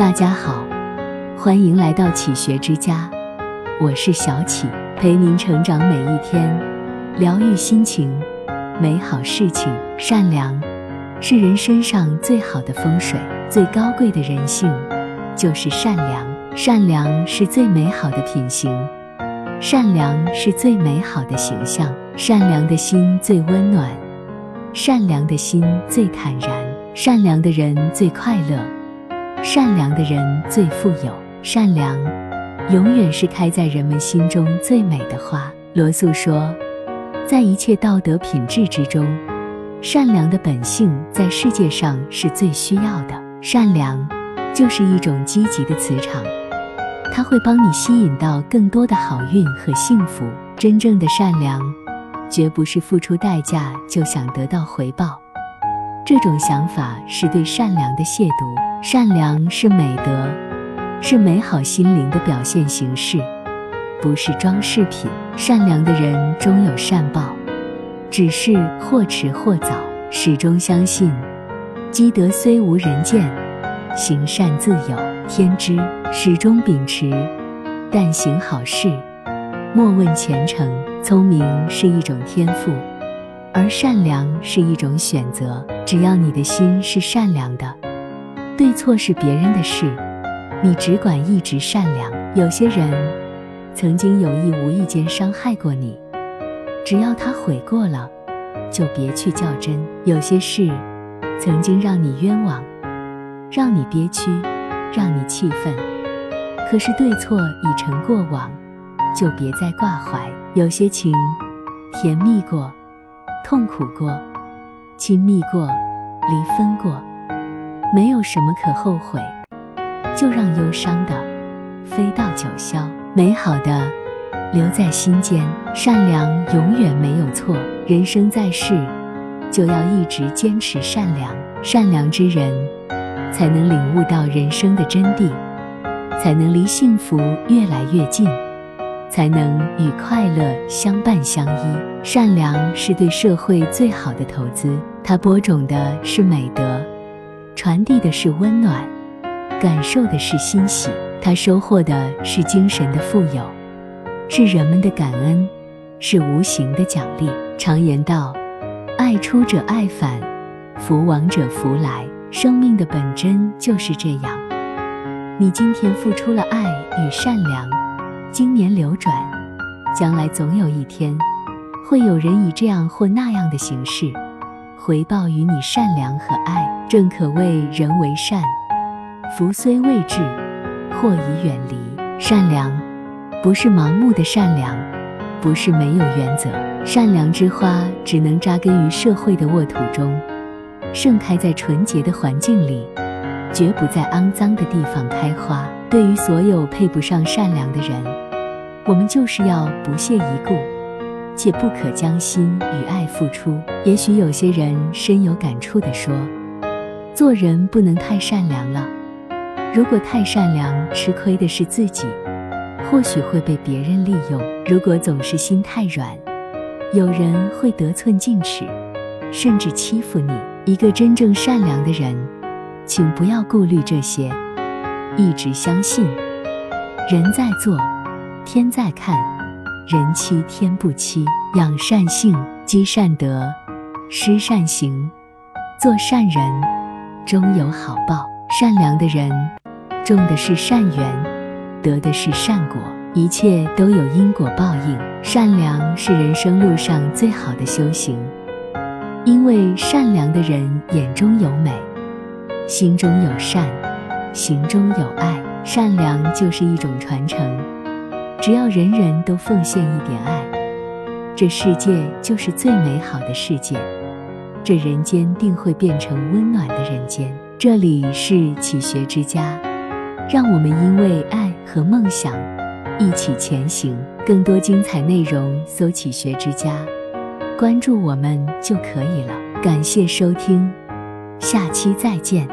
大家好，欢迎来到启学之家，我是小启，陪您成长每一天，疗愈心情，美好事情。善良是人身上最好的风水，最高贵的人性就是善良。善良是最美好的品行，善良是最美好的形象。善良的心最温暖，善良的心最坦然，善良的人最快乐。善良的人最富有，善良永远是开在人们心中最美的花。罗素说，在一切道德品质之中，善良的本性在世界上是最需要的。善良就是一种积极的磁场，它会帮你吸引到更多的好运和幸福。真正的善良，绝不是付出代价就想得到回报，这种想法是对善良的亵渎。善良是美德，是美好心灵的表现形式，不是装饰品。善良的人终有善报，只是或迟或早。始终相信，积德虽无人见，行善自有天知。始终秉持，但行好事，莫问前程。聪明是一种天赋，而善良是一种选择。只要你的心是善良的。对错是别人的事，你只管一直善良。有些人曾经有意无意间伤害过你，只要他悔过了，就别去较真。有些事曾经让你冤枉，让你憋屈，让你气愤，可是对错已成过往，就别再挂怀。有些情甜蜜过，痛苦过，亲密过，离分过。没有什么可后悔，就让忧伤的飞到九霄，美好的留在心间。善良永远没有错，人生在世，就要一直坚持善良。善良之人，才能领悟到人生的真谛，才能离幸福越来越近，才能与快乐相伴相依。善良是对社会最好的投资，它播种的是美德。传递的是温暖，感受的是欣喜，他收获的是精神的富有，是人们的感恩，是无形的奖励。常言道：“爱出者爱返，福往者福来。”生命的本真就是这样。你今天付出了爱与善良，经年流转，将来总有一天，会有人以这样或那样的形式。回报于你善良和爱，正可谓人为善，福虽未至，祸已远离。善良不是盲目的善良，不是没有原则。善良之花只能扎根于社会的沃土中，盛开在纯洁的环境里，绝不在肮脏的地方开花。对于所有配不上善良的人，我们就是要不屑一顾。切不可将心与爱付出。也许有些人深有感触地说：“做人不能太善良了。如果太善良，吃亏的是自己，或许会被别人利用；如果总是心太软，有人会得寸进尺，甚至欺负你。一个真正善良的人，请不要顾虑这些，一直相信，人在做，天在看。”人欺天不欺，养善性，积善德，施善行，做善人，终有好报。善良的人，种的是善缘，得的是善果，一切都有因果报应。善良是人生路上最好的修行，因为善良的人眼中有美，心中有善，行中有爱。善良就是一种传承。只要人人都奉献一点爱，这世界就是最美好的世界，这人间定会变成温暖的人间。这里是启学之家，让我们因为爱和梦想一起前行。更多精彩内容，搜“启学之家”，关注我们就可以了。感谢收听，下期再见。